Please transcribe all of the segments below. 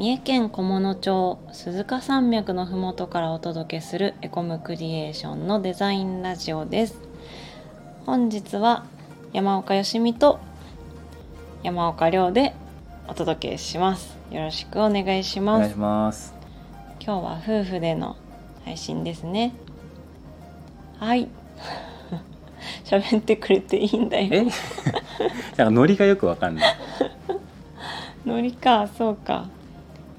三重県菰野町鈴鹿山脈のふもとからお届けするエコムクリエーションのデザインラジオです。本日は山岡よしみと山岡亮でお届けします。よろしくお願いします。お願いします。今日は夫婦での配信ですね。はい。喋ってくれていいんだえ？よ なんかノリがよくわかんない。ノリかそうか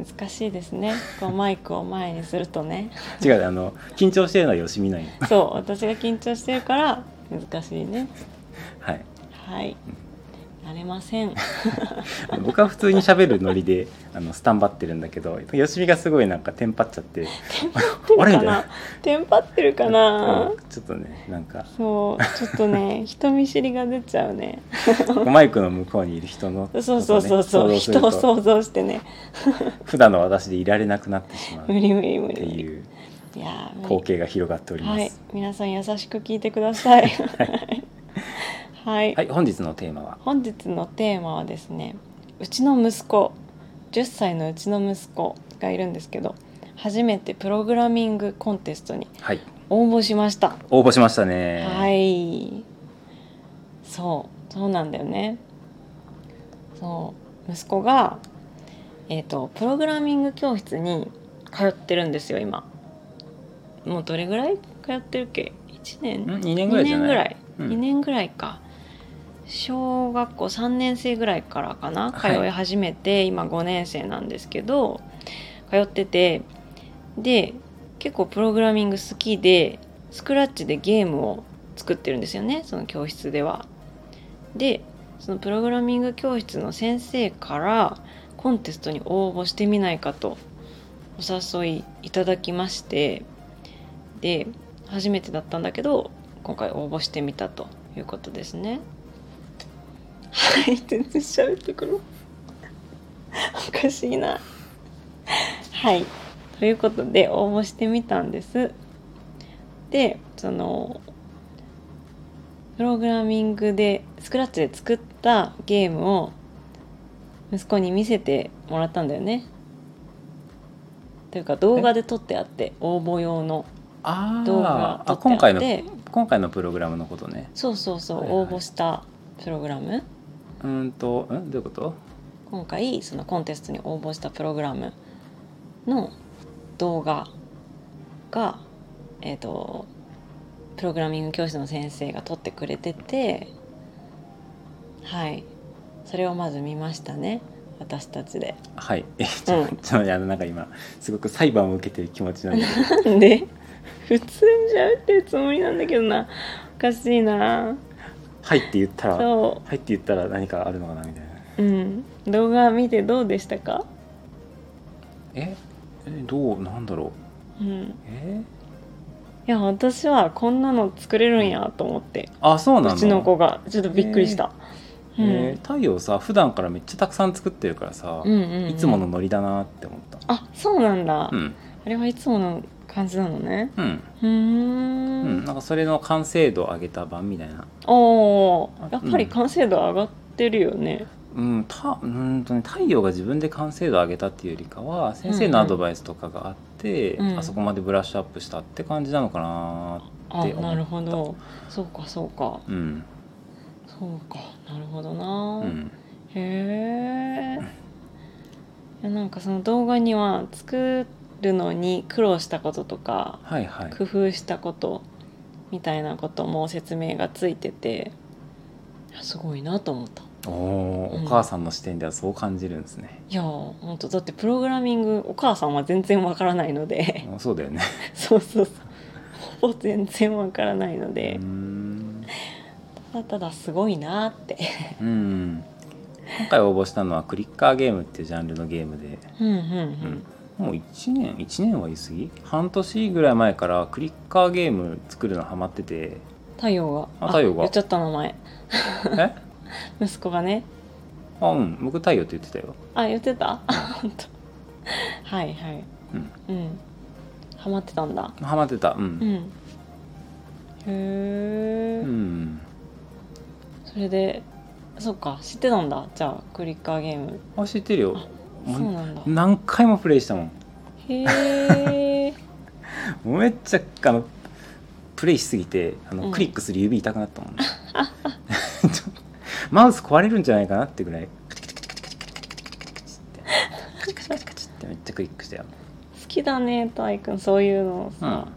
難しいですね。こうマイクを前にするとね。違うあの緊張してるのはよしみない。のそう私が緊張してるから難しいね。はい。はい慣れません。僕は普通に喋るノリであのスタンバってるんだけどよしみがすごいなんかテンパっちゃってあれみたいなテンパってるかな？ちょっとねなんか。そうちょっとね 人見知りが出ちゃうね。マイクの向こうにいる人の？そうそうそうそう、人を想像してね。普段の私でいられなくなってしまう。っ無理無理無理。ていう。いや光景が広がっておりまはい。す皆さん優しく聞いてください。はい、はい、本日のテーマは？本日のテーマはですねうちの息子10歳のうちの息子がいるんですけど初めてプログラミングコンテストにはい。応募しました。応募しましたね。はい。そうそうなんだよね。そう息子がえっ、とプログラミング教室に通ってるんですよ今。もうどれぐらい通ってるっけ？1年？ん？2年ぐらいじゃない？2年ぐらい、うん。2年ぐらいか小学校3年生ぐらいからかな通はいい始めて、今5年生なんですけど通っててで結構プログラミング好きでスクラッチでゲームを作ってるんですよねその教室では。でそのプログラミング教室の先生からコンテストに応募してみないかとお誘いいただきましてで初めてだったんだけど今回応募してみたということですね。はい全然喋ってくる。おかしいな。はい。ということで応募してみたんです。でそのプログラミングでスクラッチで作ったゲームを息子に見せてもらったんだよね。というか動画で撮ってあって応募用のあ動画ーあ撮って。今回のあって今回のプログラムのことね。そうそうそう、はいはい。応募したプログラムうーんとんどういうこと？今回そのコンテストに応募したプログラムの動画がえっ、とプログラミング教室の先生が撮ってくれててはい。それをまず見ましたね私たちで。はい。えちょ,、うんちょっとあのなんか今すごく裁判を受けてる気持ちなんだけど。なんで普通に喋ってるつもりなんだけどな。おかしいなはいって言ったらはいそって言ったら何かあるのかなみたいな。ううん。動画見てどうでしたか？え？えどう？なんだろう。うん。え？いや私はこんなの作れるんやと思って。あそうなの？うちの子が。ちょっとびっくりした、うん。えー太陽さ普段からめっちゃたくさん作ってるからさ、うんうんうん。いつものノリだなって思った。あそうなんだ、うん。あれはいつもの感じなのね。うん、うーうん。んなんかそれの完成度を上げた版みたいな。おー。やっぱり完成度上がってるよね、うん。たうんとね太陽が自分で完成度を上げたっていうよりかは先生のアドバイスとかがあって、うん。あそこまでブラッシュアップしたって感じなのかなあって思った。なるほど。そうかそうか。うん。そうかなるほどな、うん。へえなんかその動画には作るのに苦労したこととかはいはい。工夫したことみたいなことも説明がついててすごいなと思った。おお、うん。お母さんの視点ではそう感じるんですね。いや本当だってプログラミングお母さんは全然わからないので。あそうだよね。そうそうそう。ほぼ全然わからないのうでただただすごいなって。うん。今回応募したのはクリッカーゲームっていうジャンルのゲームで、うんうんううんん、もう1年1年は言い過ぎ？半年ぐらい前からクリッカーゲーム作るのハマってて。太陽が。あ太陽が？言っちゃった名前。え？息子がね。あうん。僕太陽って言ってたよ。あ言ってた？本当。はいはい。うん。うん。ハマってたんだ。ハマってた。ううん。んへえ、うん。それでそっか知ってたんだ。じゃあクリッカーゲーム。あ知ってるよもそうなんだ。何回もプレイしたもん。へえ めっちゃあのプレイしすぎてあの、うん。クリックする指痛くなったもんね。マウス壊れるんじゃないかなってぐらいカチカチカチカチカチカチカチカチカチカチってカチカチカチカチってめっちゃクリックしたよ、好きだねタイ君そういうのうん、さ、なん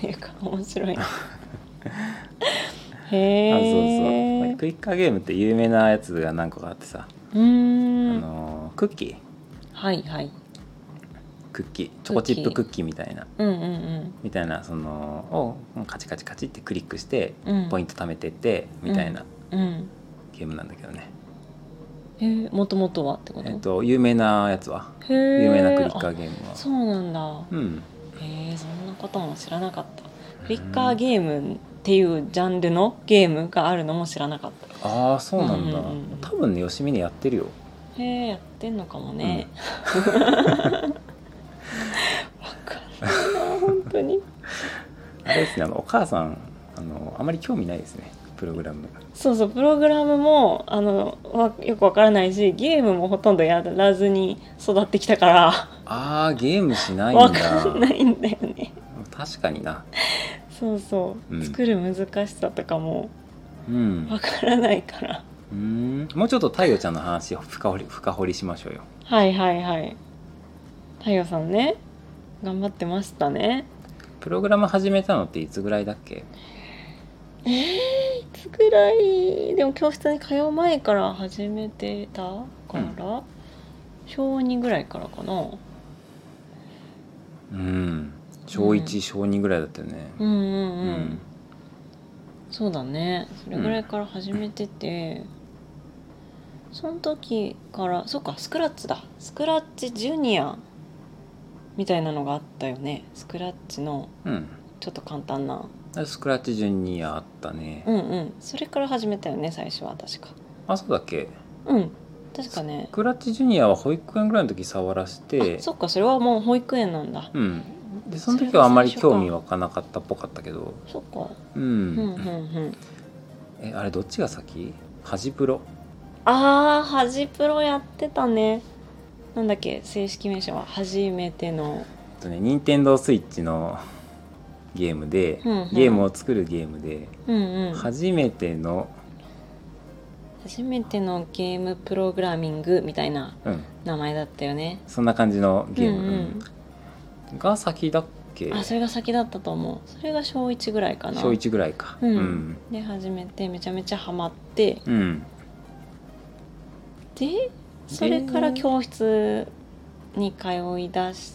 ていうか面白いへそうそう、クリッカーゲームって有名なやつが何個かあってさ、うーあん。のクッキー。はいはい。クッキー。チョコチップクッキーみたいな。うんうんみたいなそのをカチカチカチってクリックしてうん。ポイント貯めてってみたいなうん。うん。ゲームなんだけどね、えー、もともとはってこと、えっと有名なやつは。有名なクリッカーあゲームは。そうなんだ。うん。へえそんなことも知らなかった。クリッカーゲームっていうジャンルのゲームがあるのも知らなかった。ああそうなんだ、うんうんうん多分ね吉見ねやってるよへえやってんのかもね、わかんないな本当に。あれですねあのお母さんあのあまり興味ないですねプログラム。そうそうプログラムもあのわよくわからないしゲームもほとんどやらずに育ってきたから。あーゲームしないわんだ。かんないんだよね。確かにな。そうそう、うん。作る難しさとかもうん。わからないからうーん。もうちょっと太陽ちゃんの話を深掘り深掘りしましょうよ。はいはいはい。太陽さんね。頑張ってましたね。プログラム始めたのっていつぐらいだっけ？えー、いつぐらい？でも教室に通う前から始めてたから、小2ぐらいからかな。うん。小1、小2ぐらいだったよね。うんうんうん、うん。そうだね。それぐらいから始めてて、その時からそうかスクラッチだ。スクラッチジュニアみたいなのがあったよね。スクラッチのうん。ちょっと簡単な。スクラッチジュニアあったね、うんうん。それから始めたよね最初は確か。あそうだっけ？うん。確かね。スクラッチジュニアは保育園ぐらいの時触らせて。あそっかそれはもう保育園なんだ。うん。でその時はあんまり興味湧かなかったっぽかったけど。そっか。うん、うんうんうん。えあれどっちが先？ハジプロ？あーハジプロやってたね。なんだっけ正式名称は。初めての。とね任天堂スイッチのゲームで、うんうん。ゲームを作るゲームで、うんうん。初めての、初めてのゲームプログラミングみたいなうん、名前だったよね。そんな感じのゲーム、うんうん。が先だっけ？あそれが先だったと思う。それが小1ぐらいかな。小1ぐらいか。うん。うん、で始めてめちゃめちゃハマって。うんでそれから教室に通い出し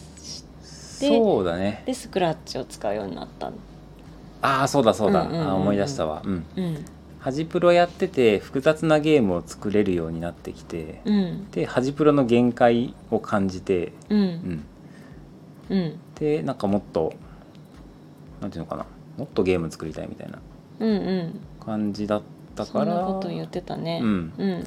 でそうだね。でスクラッチを使うようになったああそうだそうだ、うんうんうんうん。あ思い出したわ。うん。うん。ハジプロやってて複雑なゲームを作れるようになってきて、うん。でハジプロの限界を感じて、ううん。ん、うん。でなんかもっとなんていうのかな。もっとゲーム作りたいみたいなうんうん。感じだったそんからなこと言ってたね。うん。うん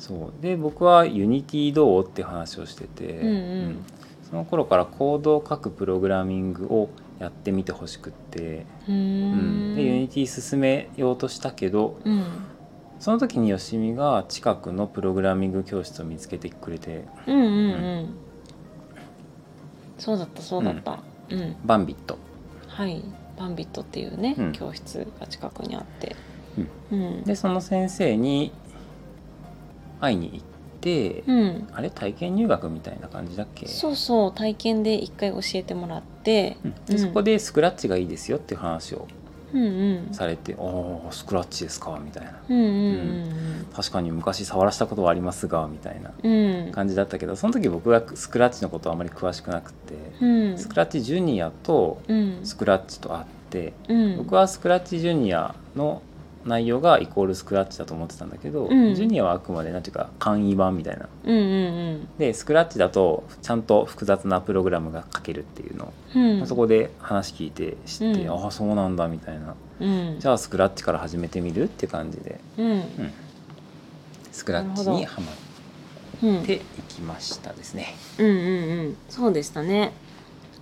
そう。で僕は Unityどうって話をしてて、うんうん。その頃からコードを書くプログラミングをやってみてほしくって、うん。ん。で Unity進めようとしたけどうん。その時によしみが近くのプログラミング教室を見つけてくれて。うんうんうん。そうだったそうだった。うん。バンビット。はい。バンビットっていうね、うん。教室が近くにあって。うん。でその先生に会いに行って、うん。あれ体験入学みたいな感じだっけ？そうそう体験で一回教えてもらってうん。でそこでスクラッチがいいですよっていう話をうんうん。されて「おおスクラッチですか」みたいな。うんうん「確かに昔触らしたことはありますが」みたいなうん。うん感じだったけどその時僕はスクラッチのことはあまり詳しくなくて、うん。スクラッチジュニアとうん。スクラッチとあって、うん。僕はスクラッチジュニアの内容がイコールスクラッチだと思ってたんだけど、うん。ジュニアはあくまでなんていうか簡易版みたいな。うんうんでスクラッチだとちゃんと複雑なプログラムが書けるっていうのを、うん。うんそこで話聞いて知って、うん。ああそうなんだみたいな。うん。じゃあスクラッチから始めてみるって感じでうん。スクラッチにはまうんっていきましたですね。うんうんうん。そうでしたね。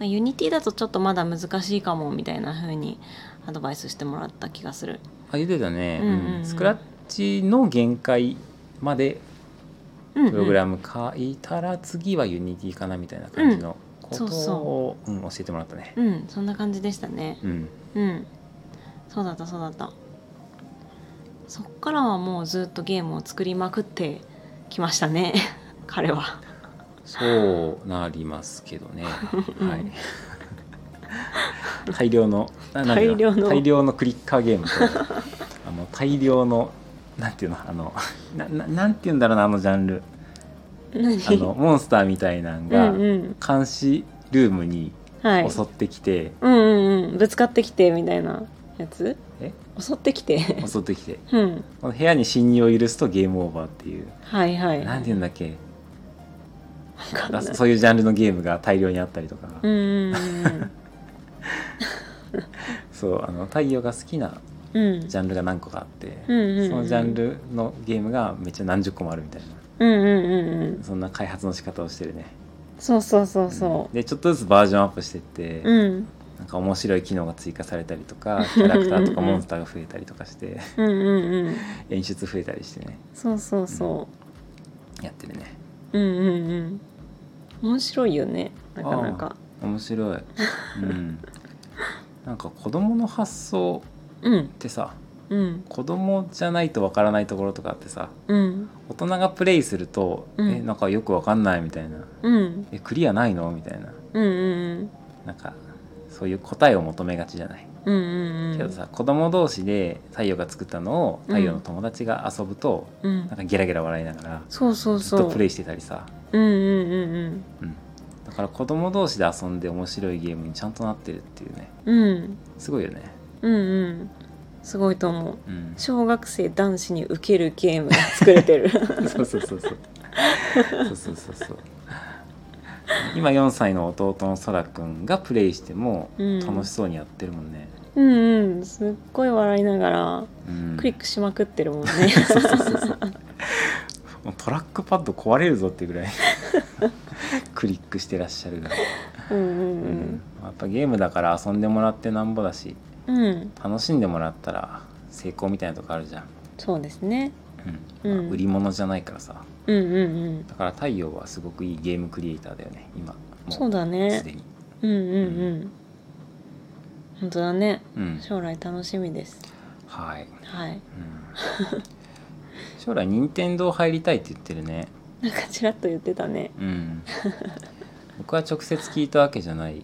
Unityだとちょっとまだ難しいかもみたいな風にアドバイスしてもらった気がするあ言ってたね、うんスクラッチの限界までプログラム書いたら次は Unityかなみたいな感じのことを、そうう。ん教えてもらったね。うんそんな感じでしたね。うん。うん。そうだったそうだった。そっからはもうずっとゲームを作りまくってきましたね。彼 はそうなりますけどね。う んはい 大量の大量の。大量のクリッカーゲームとあの大量のなんていうの？あのなななんていうんだろうなあのジャンル。何？あのモンスターみたいなんうがんうん。監視ルームにはい。襲ってきて、うんうんうん。ぶつかってきてみたいなやつ？え？襲ってきて。襲ってきて。うん。この部屋に侵入を許すとゲームオーバーっていう、はいはい。なんていうんだっけ？そういうジャンルのゲームが大量にあったりとか、うんうんうん そうあの太陽が好きなうん。ジャンルが何個かあって、うんうんうんそのジャンルのゲームがめっちゃ何十個もあるみたいな。うんうんうんうん。そんな開発の仕方をしてるね。そうそうそうそでちょっとずつバージョンアップしてって、ううん。なんか面白い機能が追加されたりとかキャラクターとかモンスターが増えたりとかしてうんうんうん。演出増えたりしてね。そうそうそやってるね。ううんうんうん。面白いよねなかなか面白い。うん。なんか子供の発想うん。ってさうん。子供じゃないとわからないところとかってさうん。大人がプレイすると、うん。えなんかよくわかんないみたいな。うん。えクリアないのみたいな。うんうんなんかそういう答えを求めがちじゃない、うんうんうん。けどさ子供同士で太陽が作ったのを太陽の友達が遊ぶと、うん。なんかゲラゲラ笑いながらそうそうずっそうとプレイしてたりさ。うんうんうんうん。だから子供同士で遊んで面白いゲームにちゃんとなってるっていうね。うん。すごいよね。うんうん。すごいと思う、うん、小学生男子に受けるゲームが作れてる。そうそうそうそう。そうそうそうそう。今4歳の弟のそらくんがプレイしても楽しそうにやってるもんね、うん、うん。うんすっごい笑いながらクリックしまくってるもんね、うん、そうそうそう。そうトラックパッド壊れるぞってぐらい。クリックしてらっしゃるが、うんううん。ん。やっぱゲームだから遊んでもらってなんぼだしうん。うん楽しんでもらったら成功みたいなとこあるじゃん、そうですね。うん。うん。売り物じゃないからさ。うんうんうん。だから太陽はすごくいいゲームクリエイターだよね今。もそうだすねでに。うんうん。うん。本当だね。うん。将来楽しみです。はい、はい。うん、将来任天堂入りたいって言ってるねなんかちらっと言ってたね。うん。僕は直接聞いたわけじゃない。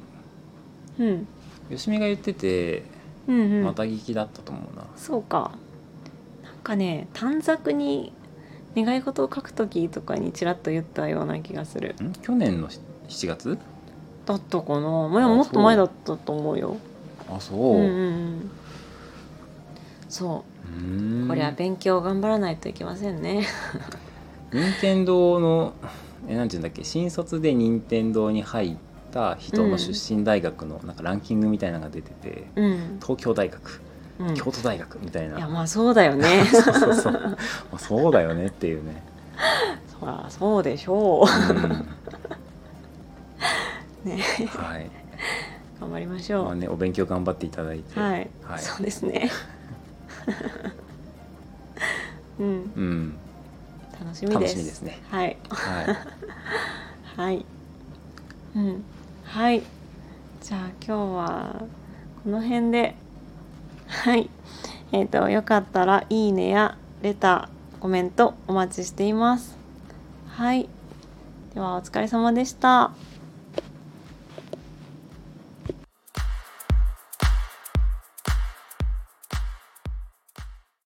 うん。よしみが言っててうんうん。また聞きだったと思うな、そうか。なんかね短冊に願い事を書く時とかにちらっと言ったような気がする。ん？去年のし7月？だったかな。まああもっと前だったと思うよ。あそう。う、んうんうん。そうーん。これは勉強頑張らないといけませんね任天堂のえなんていうんだっけ新卒で任天堂に入った人の出身大学のなんかランキングみたいなのが出てて、うん、東京大学。うん、京都大学みたいな、いやまあそうだよね。そうそう。そうまあそうだよねっていうね、そらそうでしょう。ん。う ね。はい。頑張りましょう、まあねお勉強頑張っていただいて。はい、はい。そうですね。うん。うん楽しみです。ですね。はい。はい。はい。うん。はい。じゃあ今日はこの辺で。はい。えっ、とよかったらいいねやレターコメントお待ちしています。はい。ではお疲れ様でした。